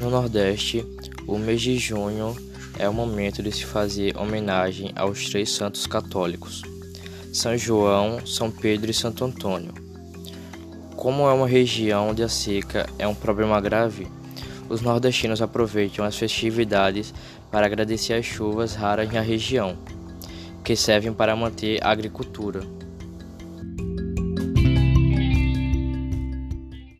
No Nordeste, o mês de junho é o momento de se fazer homenagem aos três santos católicos: São João, São Pedro e Santo Antônio. Como é uma região onde a seca é um problema grave, os nordestinos aproveitam as festividades para agradecer as chuvas raras na região, que servem para manter a agricultura.